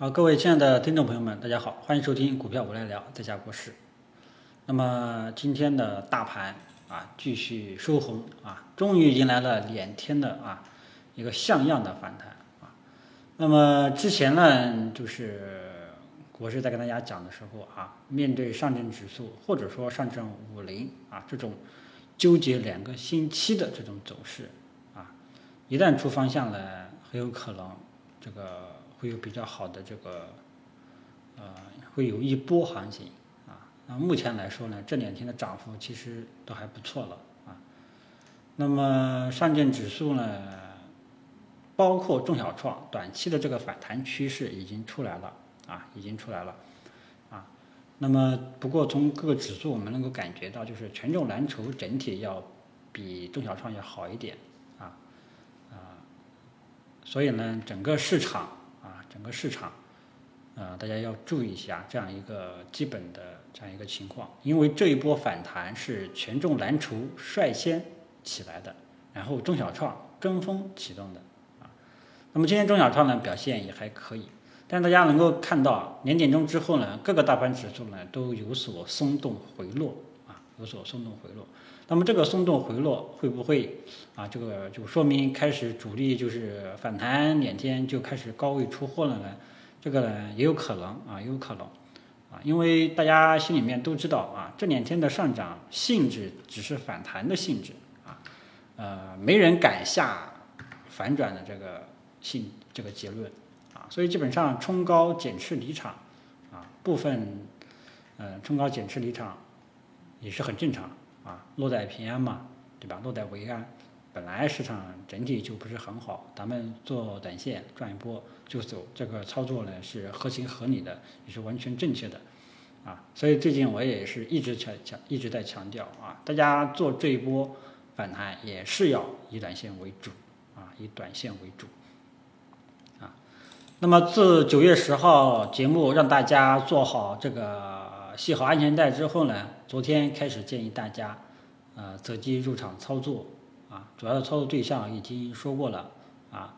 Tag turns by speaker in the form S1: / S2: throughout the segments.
S1: 好，各位亲爱的听众朋友们，大家好，欢迎收听股票我来聊，在家国事。那么今天的大盘啊，继续收红啊，终于迎来了两天的啊一个像样的反弹啊。那么之前呢，就是国师在跟大家讲的时候啊，面对上证指数或者说上证五零啊这种纠结两个星期的这种走势啊，一旦出方向了，很有可能这个。会有比较好的这个，呃，会有一波行情啊。那目前来说呢，这两天的涨幅其实都还不错了啊。那么上证指数呢，包括中小创，短期的这个反弹趋势已经出来了啊，已经出来了啊。那么不过从各个指数我们能够感觉到，就是权重蓝筹整体要比中小创要好一点啊啊。所以呢，整个市场。整个市场，呃，大家要注意一下这样一个基本的这样一个情况，因为这一波反弹是权重蓝筹率先起来的，然后中小创跟风启动的啊。那么今天中小创呢表现也还可以，但大家能够看到两点钟之后呢，各个大盘指数呢都有所松动回落啊，有所松动回落。那么这个松动回落会不会啊？这个就说明开始主力就是反弹两天就开始高位出货了呢？这个呢也有可能啊，也有可能啊，因为大家心里面都知道啊，这两天的上涨性质只是反弹的性质啊，呃，没人敢下反转的这个性这个结论啊，所以基本上冲高减持离场啊，部分呃冲高减持离场也是很正常。啊，落袋平安嘛，对吧？落袋为安，本来市场整体就不是很好，咱们做短线赚一波就走，这个操作呢是合情合理的，也是完全正确的，啊，所以最近我也是一直强强一直在强调啊，大家做这一波反弹也是要以短线为主，啊，以短线为主，啊，那么自九月十号节目让大家做好这个。系好安全带之后呢，昨天开始建议大家，呃，择机入场操作啊。主要的操作对象已经说过了啊，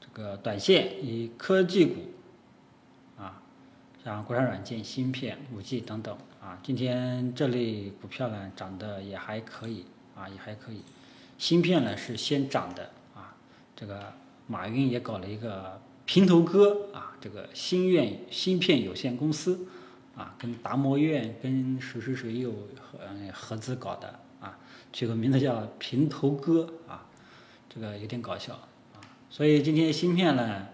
S1: 这个短线以科技股啊，像国产软件、芯片、五 G 等等啊。今天这类股票呢涨得也还可以啊，也还可以。芯片呢是先涨的啊，这个马云也搞了一个平头哥啊，这个芯愿芯片有限公司。啊，跟达摩院跟谁谁谁又合合资搞的啊，取个名字叫平头哥啊，这个有点搞笑啊。所以今天芯片呢，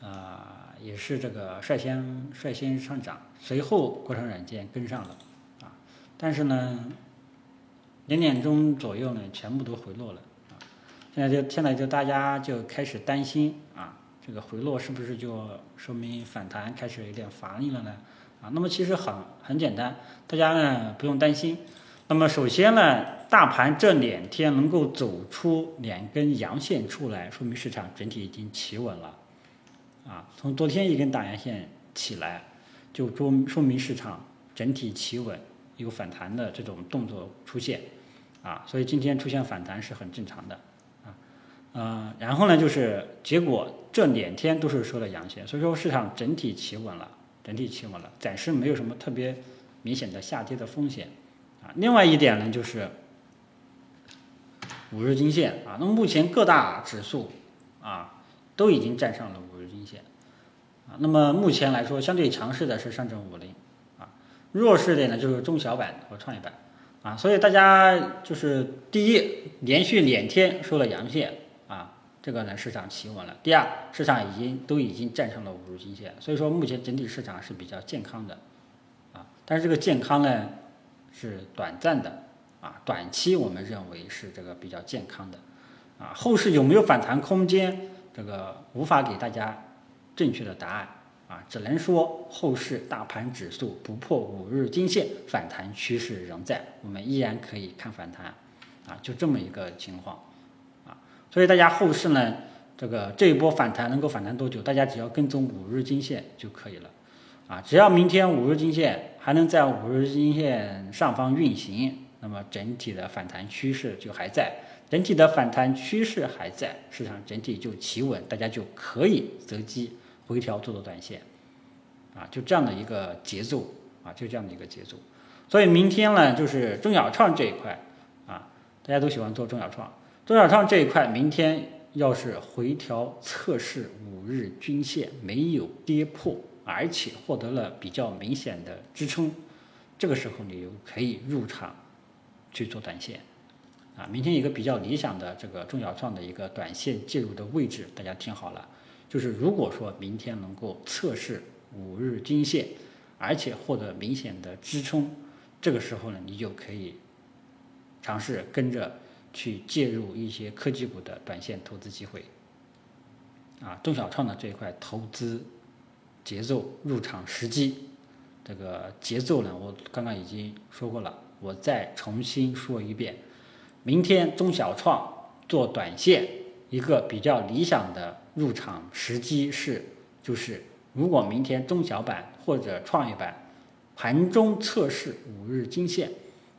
S1: 啊也是这个率先率先上涨，随后国产软件跟上了啊。但是呢，两点钟左右呢，全部都回落了啊。现在就现在就大家就开始担心啊，这个回落是不是就说明反弹开始有点乏力了呢？啊，那么其实很很简单，大家呢不用担心。那么首先呢，大盘这两天能够走出两根阳线出来，说明市场整体已经企稳了。啊，从昨天一根大阳线起来，就说说明市场整体企稳，有反弹的这种动作出现。啊，所以今天出现反弹是很正常的。啊，呃，然后呢，就是结果这两天都是收了阳线，所以说市场整体企稳了。整体企稳了，暂时没有什么特别明显的下跌的风险啊。另外一点呢，就是五日均线啊。那么目前各大指数啊都已经站上了五日均线啊。那么目前来说，相对强势的是上证五零啊，弱势的呢就是中小板和创业板啊。所以大家就是第一，连续两天收了阳线。这个呢，市场企稳了。第二，市场已经都已经站上了五日均线，所以说目前整体市场是比较健康的，啊，但是这个健康呢是短暂的，啊，短期我们认为是这个比较健康的，啊，后市有没有反弹空间，这个无法给大家正确的答案，啊，只能说后市大盘指数不破五日均线，反弹趋势仍在，我们依然可以看反弹，啊，就这么一个情况。所以大家后市呢，这个这一波反弹能够反弹多久？大家只要跟踪五日均线就可以了，啊，只要明天五日均线还能在五日均线上方运行，那么整体的反弹趋势就还在，整体的反弹趋势还在，市场整体就企稳，大家就可以择机回调做做短线，啊，就这样的一个节奏啊，就这样的一个节奏。所以明天呢，就是中小创这一块啊，大家都喜欢做中小创，中小创这一块，明天要是回调测试五日均线没有跌破，而且获得了比较明显的支撑，这个时候你就可以入场去做短线。啊，明天一个比较理想的这个中小创的一个短线介入的位置，大家听好了，就是如果说明天能够测试五日均线，而且获得明显的支撑，这个时候呢，你就可以尝试跟着去介入一些科技股的短线投资机会。啊，中小创的这一块投资节奏、入场时机，这个节奏呢，我刚刚已经说过了，我再重新说一遍。明天中小创做短线，一个比较理想的入场时机是，就是如果明天中小板或者创业板盘中测试五日均线，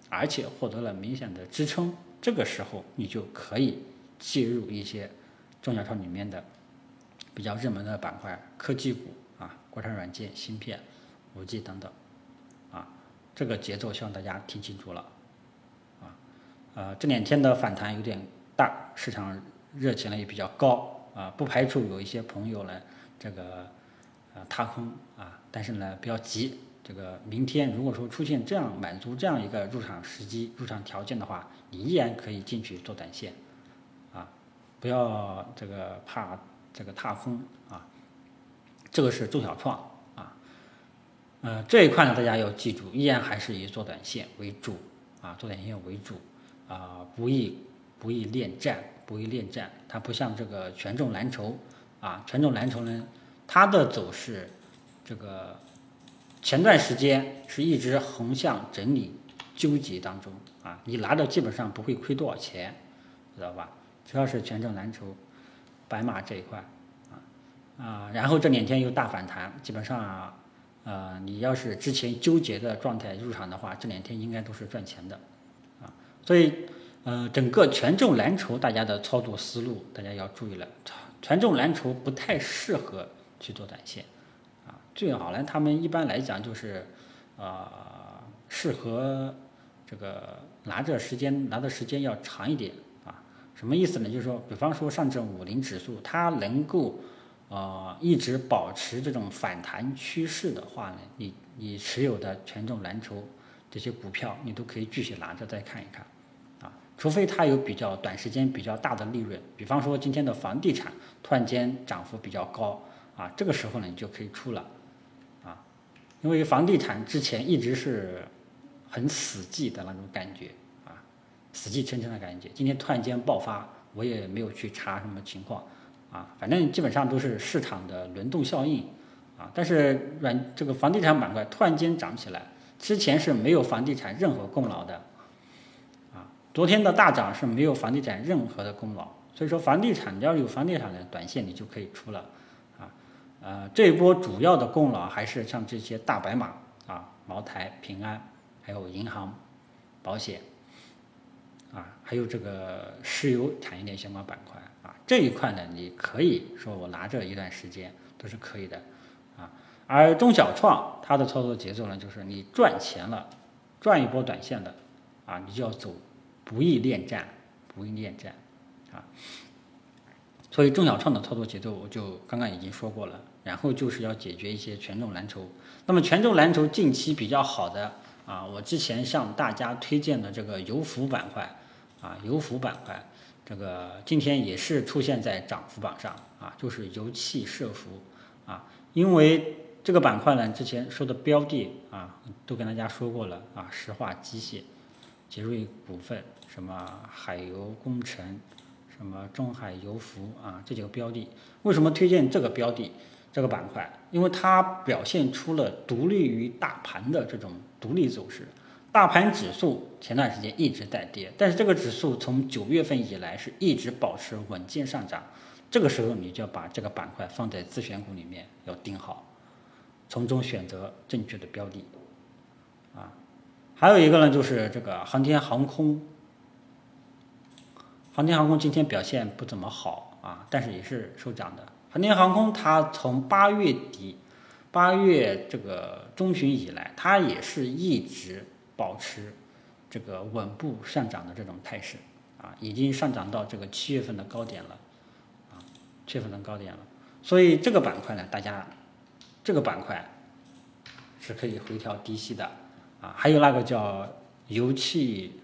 S1: 而且获得了明显的支撑，这个时候你就可以介入一些中小创里面的比较热门的板块，科技股啊，国产软件、芯片、五 G 等等，啊，这个节奏希望大家听清楚了。啊。呃，这两天的反弹有点大，市场热情呢也比较高。啊，不排除有一些朋友呢，这个呃踏空。啊，但是呢不要急，这个明天如果说出现这样满足这样一个入场时机、入场条件的话，你依然可以进去做短线，啊，不要这个怕这个踏空啊，这个是中小创啊，呃这一块呢大家要记住，依然还是以做短线为主啊，做短线为主。啊，不易不易恋战，不易恋战。它不像这个权重蓝筹啊，权重蓝筹呢，它的走势，这个前段时间是一直横向整理纠结当中啊，你拿到基本上不会亏多少钱，知道吧？主要是权重蓝筹、白马这一块啊啊，然后这两天又大反弹，基本上呃，你要是之前纠结的状态入场的话，这两天应该都是赚钱的啊。所以，呃，整个权重蓝筹，大家的操作思路，大家要注意了。权重蓝筹不太适合去做短线，最好呢，他们一般来讲就是，呃，适合这个拿着时间拿的时间要长一点，啊，什么意思呢？就是说，比方说上证五零指数，它能够，呃，一直保持这种反弹趋势的话呢，你你持有的权重蓝筹这些股票，你都可以继续拿着再看一看啊。除非它有比较短时间比较大的利润，比方说今天的房地产突然间涨幅比较高啊，这个时候呢你就可以出了，因为房地产之前一直是很死寂的那种感觉啊，死气沉沉的感觉，今天突然间爆发，我也没有去查什么情况啊，反正基本上都是市场的轮动效应啊，但是软这个房地产板块突然间涨起来，之前是没有房地产任何功劳的。啊昨天的大涨是没有房地产任何的功劳，所以说房地产要有房地产的短线你就可以出了，呃，这一波主要的功劳还是像这些大白马啊，茅台、平安，还有银行、保险，啊，还有这个石油产业链相关板块啊，这一块呢，你可以说我拿着一段时间都是可以的，啊，而中小创它的操作节奏呢，就是你赚钱了，赚一波短线的，啊，你就要走。不易恋战，不易恋战，啊，所以中小创的操作节奏我就刚刚已经说过了，然后就是要解决一些权重蓝筹。那么权重蓝筹近期比较好的啊，我之前向大家推荐的这个油服板块啊，油服板块这个今天也是出现在涨幅榜上啊，就是油气设服啊，因为这个板块呢之前说的标的啊都跟大家说过了啊，石化机械、杰瑞股份。什么海油工程，什么中海油服啊，这几个标的，为什么推荐这个标的这个板块？因为它表现出了独立于大盘的这种独立走势。大盘指数前段时间一直在跌，但是这个指数从九月份以来是一直保持稳健上涨。这个时候你就要把这个板块放在自选股里面要盯好，从中选择正确的标的。啊，还有一个呢，就是这个航天航空。航天航空今天表现不怎么好啊，但是也是收涨的。航天航空它从八月底八月这个中旬以来，它也是一直保持这个稳步上涨的这种态势啊，已经上涨到这个七月份的高点了啊，七月份的高点了。所以这个板块呢，大家这个板块是可以回调低吸的啊，还有那个叫油气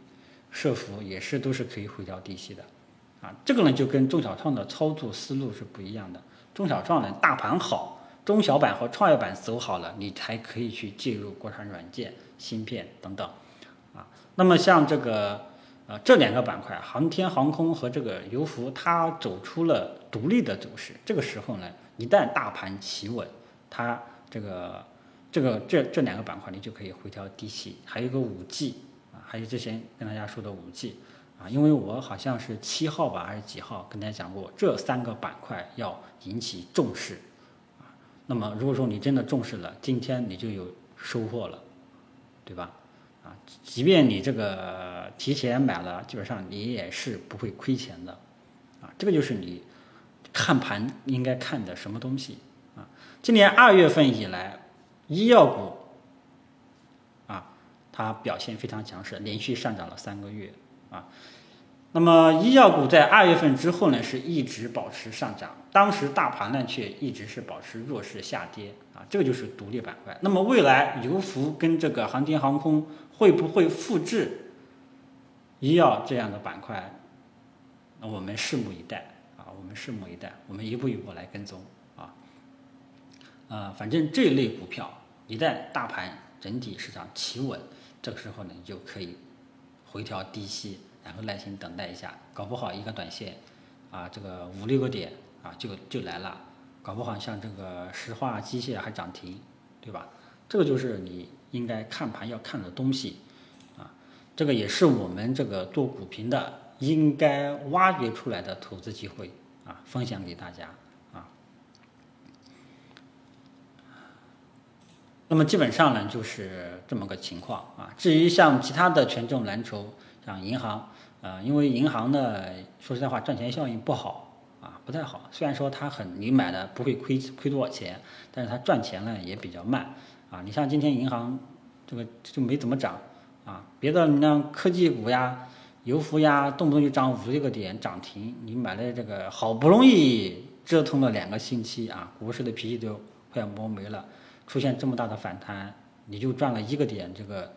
S1: 设伏，也是都是可以回调低吸的啊。这个呢就跟中小创的操作思路是不一样的，中小创呢大盘好。中小板和创业板走好了，你才可以去介入国产软件、芯片等等，啊，那么像这个呃这两个板块，航天航空和这个油服，它走出了独立的走势。这个时候呢，一旦大盘企稳，它这个这个这这两个板块你就可以回调低吸。还有一个五 G 还有之前跟大家说的五 G 啊，因为我好像是七号吧还是几号跟大家讲过，这三个板块要引起重视。啊那么，如果说你真的重视了，今天你就有收获了，对吧？啊，即便你这个提前买了，基本上你也是不会亏钱的，啊，这个就是你看盘应该看的什么东西啊？今年二月份以来，医药股，它表现非常强势，连续上涨了三个月啊。那么医药股在二月份之后呢，是一直保持上涨，当时大盘呢却一直是保持弱势下跌啊，这个就是独立板块。那么未来油服跟这个航天航空会不会复制医药这样的板块？那我们拭目以待啊，我们拭目以待，我们一步一步来跟踪啊。呃，反正这类股票一旦大盘整体市场企稳，这个时候呢，你就可以回调低吸。然后耐心等待一下，搞不好一个短线，啊，这个五六个点啊就就来了，搞不好像这个石化机械还涨停，对吧？这个就是你应该看盘要看的东西，啊，这个也是我们这个做股评的应该挖掘出来的投资机会啊，分享给大家啊。那么基本上呢就是这么个情况啊。至于像其他的权重蓝筹，像银行。呃，因为银行呢，说实在话，赚钱效应不好啊，不太好。虽然说它很，你买的不会亏亏多少钱，但是它赚钱呢也比较慢啊。你像今天银行这个就没怎么涨啊，别的你像科技股呀、油服呀，动不动就涨五六个点涨停，你买了这个好不容易折腾了两个星期啊，股市的脾气都快要磨没了，出现这么大的反弹，你就赚了一个点，这个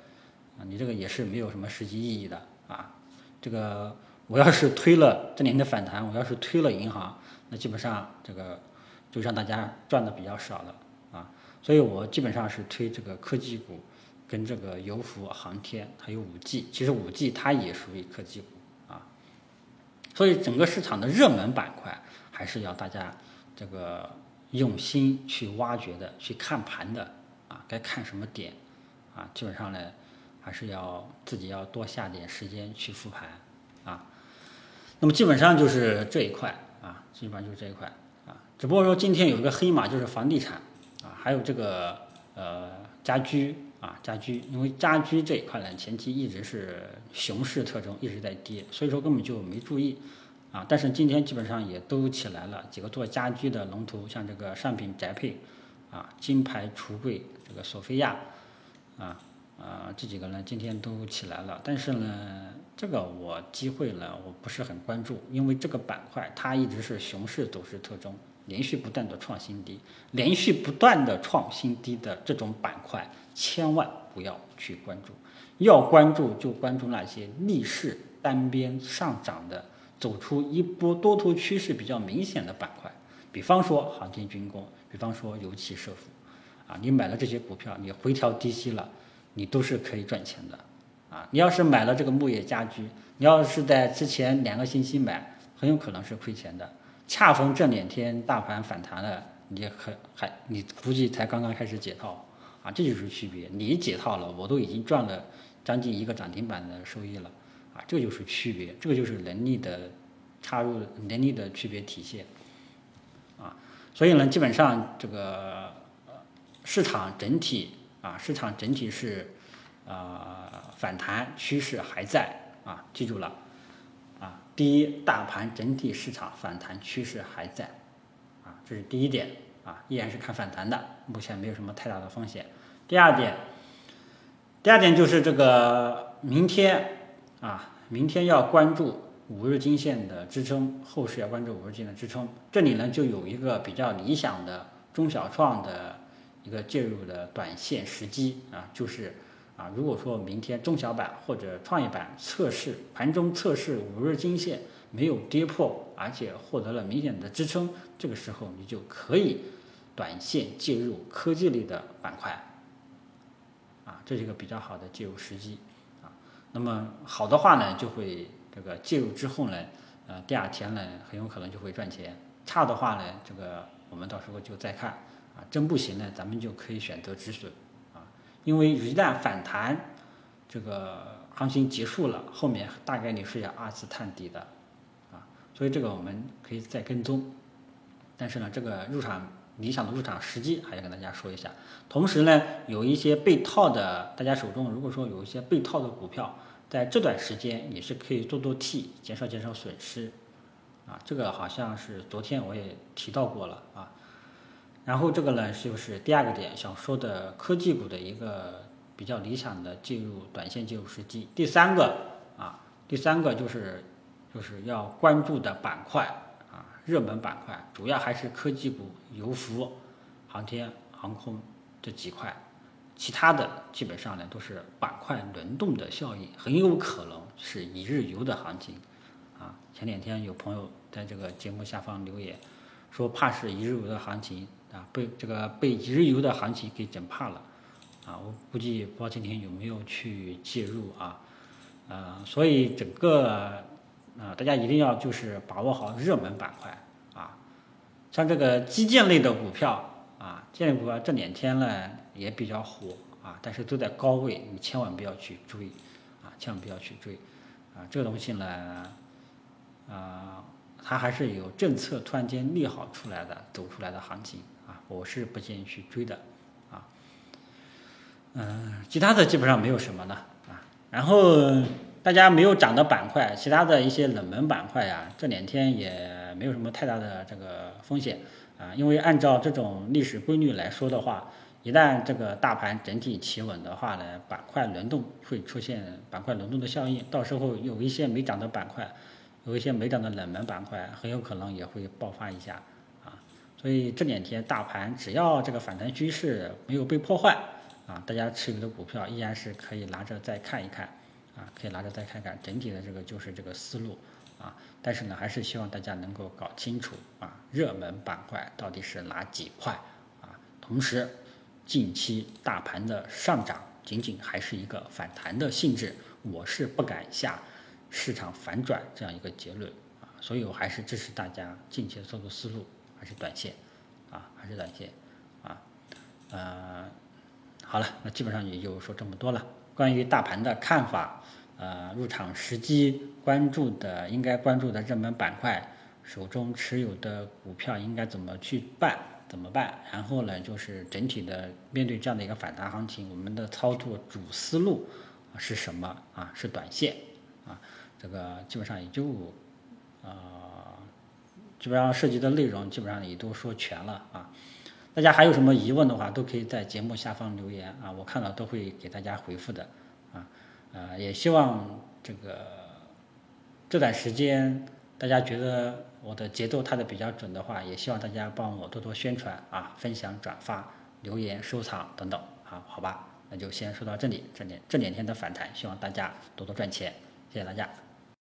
S1: 啊，你这个也是没有什么实际意义的啊。这个我要是推了这年的反弹，我要是推了银行，那基本上这个就让大家赚的比较少了啊。所以我基本上是推这个科技股，跟这个油服、航天还有五 G。其实五 G 它也属于科技股啊。所以整个市场的热门板块还是要大家这个用心去挖掘的，去看盘的啊。该看什么点啊？基本上呢。还是要自己要多下点时间去复盘啊，那么基本上就是这一块啊，基本上就是这一块啊，只不过说今天有一个黑马就是房地产啊，还有这个呃家居啊家居，因为家居这一块呢前期一直是熊市特征一直在跌，所以说根本就没注意啊，但是今天基本上也都起来了，几个做家居的龙头，像这个上品宅配啊、金牌橱柜、这个索菲亚啊。啊，这几个呢，今天都起来了，但是呢，这个我机会呢，我不是很关注，因为这个板块它一直是熊市走势特征，连续不断的创新低，连续不断的创新低的这种板块，千万不要去关注，要关注就关注那些逆势单边上涨的，走出一波多头趋势比较明显的板块，比方说航天军工，比方说油气设伏，啊，你买了这些股票，你回调低吸了。你都是可以赚钱的，啊，你要是买了这个木业家居，你要是在之前两个星期买，很有可能是亏钱的。恰逢这两天大盘反弹了，你可还你估计才刚刚开始解套，啊，这就是区别。你解套了，我都已经赚了将近一个涨停板的收益了，这就是区别，这个就是能力的插入能力的区别体现，啊，所以呢，基本上这个市场整体。啊，市场整体是，呃，反弹趋势还在啊，记住了，啊，第一，大盘整体市场反弹趋势还在，啊，这是第一点，啊，依然是看反弹的，目前没有什么太大的风险。第二点，第二点就是这个明天啊，明天要关注五日均线的支撑，后市要关注五日均线的支撑。这里呢就有一个比较理想的中小创的一个介入的短线时机啊，就是啊，如果说明天中小板或者创业板测试盘中测试五日均线没有跌破，而且获得了明显的支撑，这个时候你就可以短线介入科技类的板块。啊，这是一个比较好的介入时机，那么好的话呢，就会这个介入之后呢，呃，第二天呢，很有可能就会赚钱；差的话呢，这个我们到时候就再看，啊，真不行呢，咱们就可以选择止损，啊，因为一旦反弹，这个行情结束了，后面大概率是要二次探底的，啊，所以这个我们可以再跟踪，但是呢，这个入场。理想的入场时机还要跟大家说一下，同时呢，有一些被套的，大家手中如果说有一些被套的股票，在这段时间也是可以做做 T，减少减少损失，啊，这个好像是昨天我也提到过了啊。然后这个呢，就是第二个点想说的科技股的一个比较理想的进入短线进入时机。第三个啊，第三个就是就是要关注的板块。热门板块主要还是科技股、油服、航天航空这几块，其他的基本上呢都是板块轮动的效应，很有可能是一日游的行情。啊，前两天有朋友在这个节目下方留言，说怕是一日游的行情啊，被这个被一日游的行情给整怕了。啊，我估计不知道今天有没有去介入啊？啊，所以整个。啊，大家一定要就是把握好热门板块啊，像这个基建类的股票啊，建股票这两天呢也比较火啊，但是都在高位，你千万不要去追啊，千万不要去追啊，这个东西呢，啊，它还是有政策突然间利好出来的走出来的行情啊，我是不建议去追的啊，嗯，其他的基本上没有什么了啊，然后。大家没有涨的板块，其他的一些冷门板块呀，这两天也没有什么太大的这个风险啊。因为按照这种历史规律来说的话，一旦这个大盘整体企稳的话呢，板块轮动会出现板块轮动的效应，到时候有一些没涨的板块，有一些没涨的冷门板块，很有可能也会爆发一下啊。所以这两天大盘只要这个反弹趋势没有被破坏啊，大家持有的股票依然是可以拿着再看一看。啊，可以拿着再看看，整体的这个就是这个思路啊。但是呢，还是希望大家能够搞清楚啊，热门板块到底是哪几块啊。同时，近期大盘的上涨仅仅还是一个反弹的性质，我是不敢下市场反转这样一个结论啊。所以我还是支持大家近期的操作思路，还是短线啊，还是短线啊。呃，好了，那基本上也就说这么多了。关于大盘的看法，呃，入场时机，关注的应该关注的热门板块，手中持有的股票应该怎么去办，怎么办？然后呢，就是整体的面对这样的一个反弹行情，我们的操作主思路是什么啊？是短线啊，这个基本上也就啊，基本上涉及的内容基本上也都说全了啊。大家还有什么疑问的话，都可以在节目下方留言啊，我看到都会给大家回复的啊呃，也希望这个这段时间大家觉得我的节奏踏的比较准的话，也希望大家帮我多多宣传啊，分享、转发、留言、收藏等等啊，好吧？那就先说到这里，这两这两天的反弹，希望大家多多赚钱，谢谢大家。